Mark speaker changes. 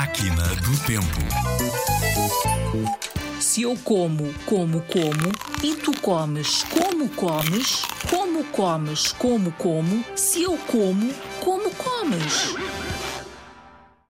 Speaker 1: Máquina do Tempo.
Speaker 2: Se eu como, como, como, e tu comes, como comes, como comes, como, como, se eu como, como comes.